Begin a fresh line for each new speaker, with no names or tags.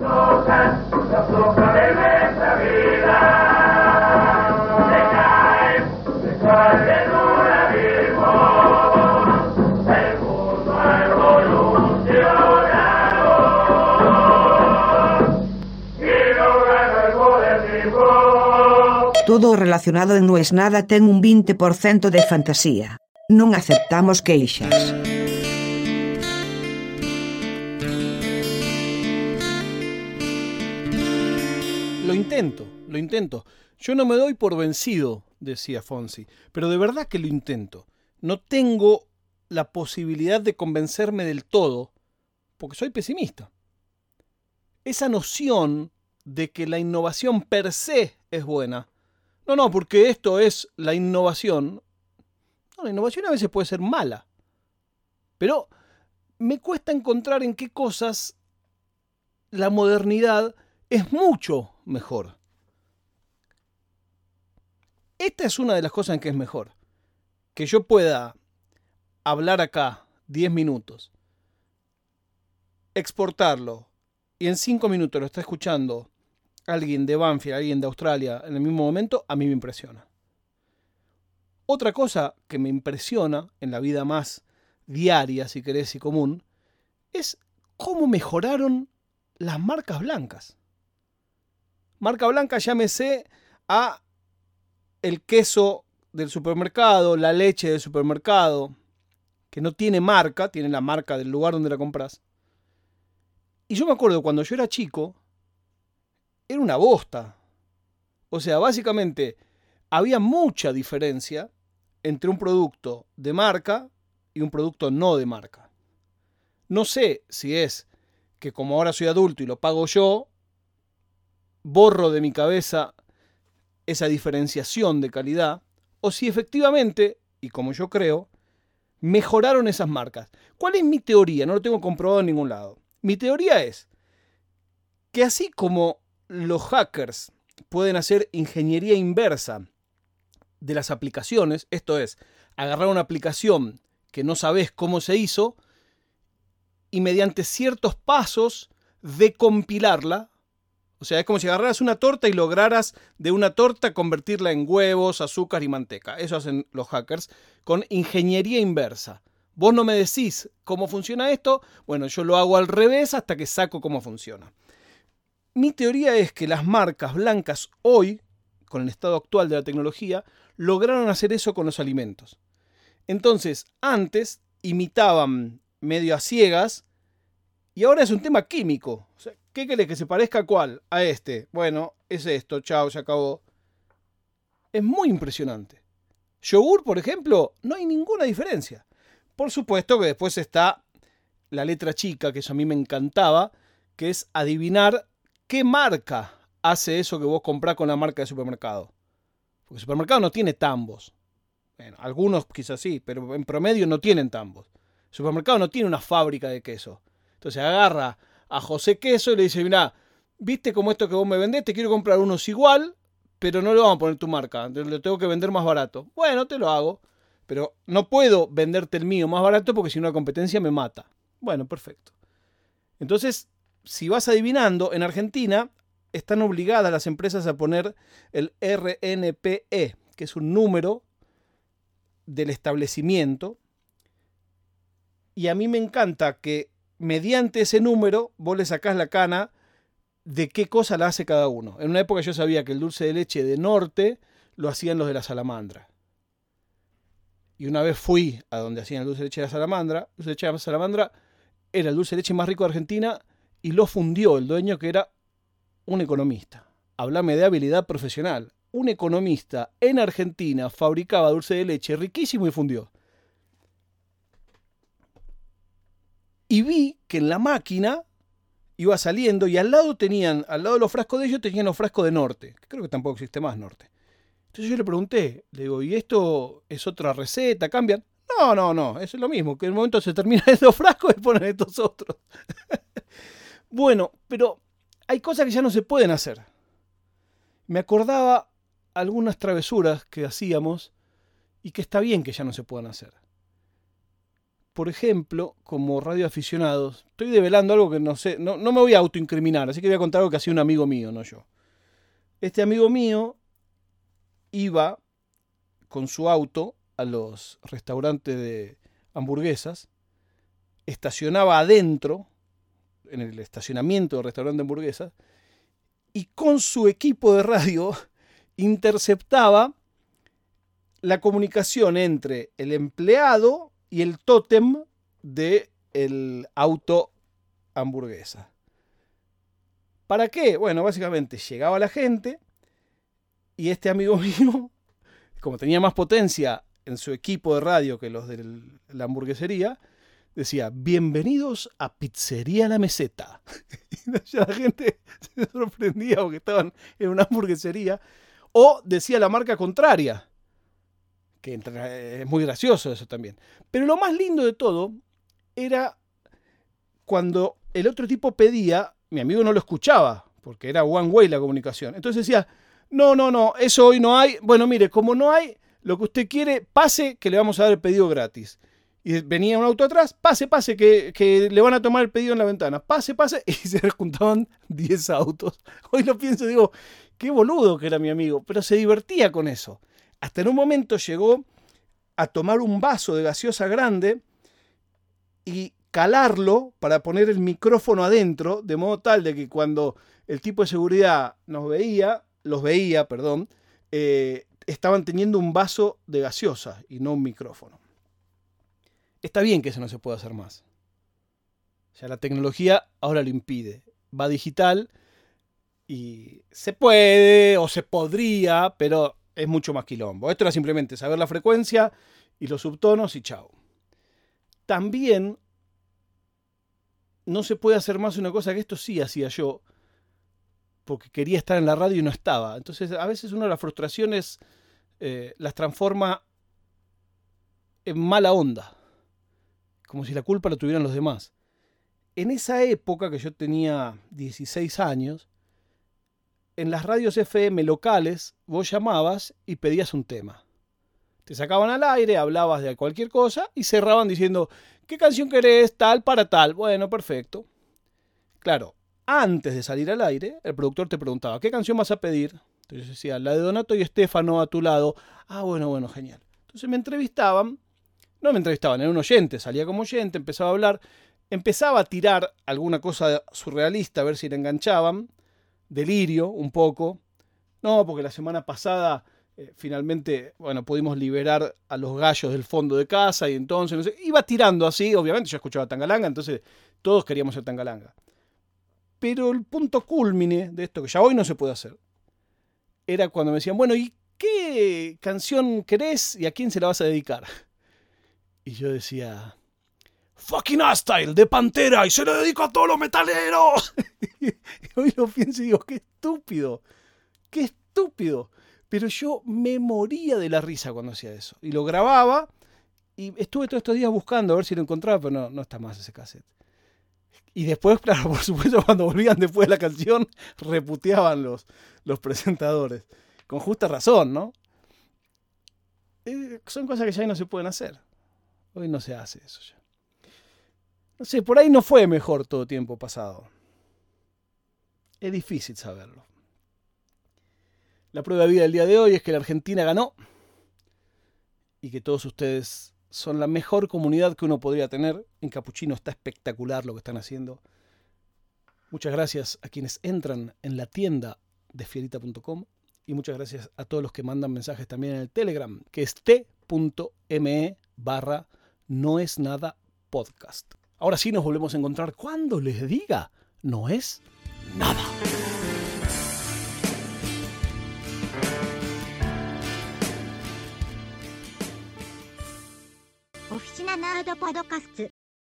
Todo o relacionado en nada ten un 20% de fantasía. Non aceptamos queixas.
Intento, lo intento. Yo no me doy por vencido, decía Fonsi, pero de verdad que lo intento. No tengo la posibilidad de convencerme del todo, porque soy pesimista. Esa noción de que la innovación per se es buena no, no, porque esto es la innovación. No, la innovación a veces puede ser mala. Pero me cuesta encontrar en qué cosas la modernidad es mucho mejor. Esta es una de las cosas en que es mejor. Que yo pueda hablar acá 10 minutos, exportarlo y en 5 minutos lo está escuchando alguien de Banfield, alguien de Australia en el mismo momento, a mí me impresiona. Otra cosa que me impresiona en la vida más diaria, si querés, y común, es cómo mejoraron las marcas blancas. Marca blanca, llámese a el queso del supermercado, la leche del supermercado, que no tiene marca, tiene la marca del lugar donde la compras. Y yo me acuerdo cuando yo era chico, era una bosta. O sea, básicamente había mucha diferencia entre un producto de marca y un producto no de marca. No sé si es que como ahora soy adulto y lo pago yo, borro de mi cabeza esa diferenciación de calidad, o si efectivamente, y como yo creo, mejoraron esas marcas. ¿Cuál es mi teoría? No lo tengo comprobado en ningún lado. Mi teoría es que así como los hackers pueden hacer ingeniería inversa de las aplicaciones, esto es, agarrar una aplicación que no sabes cómo se hizo y mediante ciertos pasos decompilarla. O sea, es como si agarraras una torta y lograras de una torta convertirla en huevos, azúcar y manteca. Eso hacen los hackers con ingeniería inversa. Vos no me decís cómo funciona esto, bueno, yo lo hago al revés hasta que saco cómo funciona. Mi teoría es que las marcas blancas hoy, con el estado actual de la tecnología, lograron hacer eso con los alimentos. Entonces, antes imitaban medio a ciegas y ahora es un tema químico. ¿Qué querés que se parezca a cuál? A este. Bueno, es esto, chao, se acabó. Es muy impresionante. Yogur, por ejemplo, no hay ninguna diferencia. Por supuesto que después está la letra chica, que eso a mí me encantaba, que es adivinar ¿qué marca hace eso que vos comprás con la marca de supermercado? Porque el supermercado no tiene tambos. Bueno, algunos quizás sí, pero en promedio no tienen tambos. El supermercado no tiene una fábrica de queso. Entonces agarra a José Queso y le dice, mira, viste como esto que vos me vendés, te quiero comprar unos igual, pero no le vamos a poner tu marca, lo tengo que vender más barato. Bueno, te lo hago, pero no puedo venderte el mío más barato porque si no la competencia me mata. Bueno, perfecto. Entonces, si vas adivinando, en Argentina están obligadas las empresas a poner el RNPE, que es un número del establecimiento. Y a mí me encanta que mediante ese número vos le sacás la cana de qué cosa la hace cada uno. En una época yo sabía que el dulce de leche de norte lo hacían los de la salamandra. Y una vez fui a donde hacían el dulce de leche de la salamandra, el dulce de leche de la salamandra era el dulce de leche más rico de Argentina y lo fundió el dueño que era un economista. Háblame de habilidad profesional. Un economista en Argentina fabricaba dulce de leche riquísimo y fundió. Y vi que en la máquina iba saliendo y al lado tenían, al lado de los frascos de ellos tenían los frascos de norte. Creo que tampoco existe más norte. Entonces yo le pregunté, le digo, ¿y esto es otra receta? ¿Cambian? No, no, no, es lo mismo, que en el momento se terminan estos frascos y ponen estos otros. Bueno, pero hay cosas que ya no se pueden hacer. Me acordaba algunas travesuras que hacíamos y que está bien que ya no se puedan hacer. Por ejemplo, como radioaficionados, estoy develando algo que no sé, no, no me voy a autoincriminar, así que voy a contar algo que hacía un amigo mío, no yo. Este amigo mío iba con su auto a los restaurantes de hamburguesas, estacionaba adentro, en el estacionamiento del restaurante de hamburguesas, y con su equipo de radio interceptaba la comunicación entre el empleado y el tótem del el auto hamburguesa. ¿Para qué? Bueno, básicamente llegaba la gente y este amigo mío, como tenía más potencia en su equipo de radio que los de la hamburguesería, decía, bienvenidos a Pizzería La Meseta. y la gente se sorprendía porque estaban en una hamburguesería. O decía la marca contraria, que es muy gracioso eso también. Pero lo más lindo de todo era cuando el otro tipo pedía, mi amigo no lo escuchaba, porque era one way la comunicación. Entonces decía, no, no, no, eso hoy no hay. Bueno, mire, como no hay, lo que usted quiere, pase que le vamos a dar el pedido gratis. Y venía un auto atrás, pase, pase, que, que, le van a tomar el pedido en la ventana. Pase, pase. Y se juntaban 10 autos. Hoy lo pienso digo, qué boludo que era mi amigo. Pero se divertía con eso. Hasta en un momento llegó a tomar un vaso de gaseosa grande y calarlo para poner el micrófono adentro, de modo tal de que cuando el tipo de seguridad nos veía, los veía, perdón, eh, estaban teniendo un vaso de gaseosa y no un micrófono. Está bien que eso no se pueda hacer más. Ya la tecnología ahora lo impide. Va digital y se puede o se podría, pero es mucho más quilombo. Esto era simplemente saber la frecuencia y los subtonos y chao. También no se puede hacer más una cosa que esto sí hacía yo, porque quería estar en la radio y no estaba. Entonces a veces una de las frustraciones eh, las transforma en mala onda, como si la culpa la tuvieran los demás. En esa época que yo tenía 16 años, en las radios FM locales vos llamabas y pedías un tema. Te sacaban al aire, hablabas de cualquier cosa y cerraban diciendo, ¿qué canción querés? Tal para tal. Bueno, perfecto. Claro, antes de salir al aire, el productor te preguntaba, ¿qué canción vas a pedir? Entonces decía, la de Donato y Estefano a tu lado. Ah, bueno, bueno, genial. Entonces me entrevistaban, no me entrevistaban, era un oyente, salía como oyente, empezaba a hablar, empezaba a tirar alguna cosa surrealista a ver si le enganchaban delirio un poco. No, porque la semana pasada eh, finalmente, bueno, pudimos liberar a los gallos del fondo de casa y entonces, no sé, iba tirando así, obviamente yo escuchaba Tangalanga, entonces todos queríamos ser Tangalanga. Pero el punto culmine de esto, que ya hoy no se puede hacer, era cuando me decían, bueno, ¿y qué canción querés y a quién se la vas a dedicar? Y yo decía, fucking hostile de Pantera y se lo dedico a todos los metaleros. hoy lo pienso y digo, qué estúpido, qué estúpido. Pero yo me moría de la risa cuando hacía eso. Y lo grababa y estuve todos estos días buscando a ver si lo encontraba, pero no, no está más ese cassette. Y después, claro, por supuesto, cuando volvían después de la canción, reputeaban los, los presentadores. Con justa razón, ¿no? Eh, son cosas que ya no se pueden hacer. Hoy no se hace eso ya. No sé, por ahí no fue mejor todo tiempo pasado. Es difícil saberlo. La prueba de vida del día de hoy es que la Argentina ganó y que todos ustedes son la mejor comunidad que uno podría tener. En Capuchino está espectacular lo que están haciendo. Muchas gracias a quienes entran en la tienda de fierita.com y muchas gracias a todos los que mandan mensajes también en el Telegram, que es t.me barra no es nada podcast. Ahora sí nos volvemos a encontrar. Cuando les diga, no es nada.
Oficina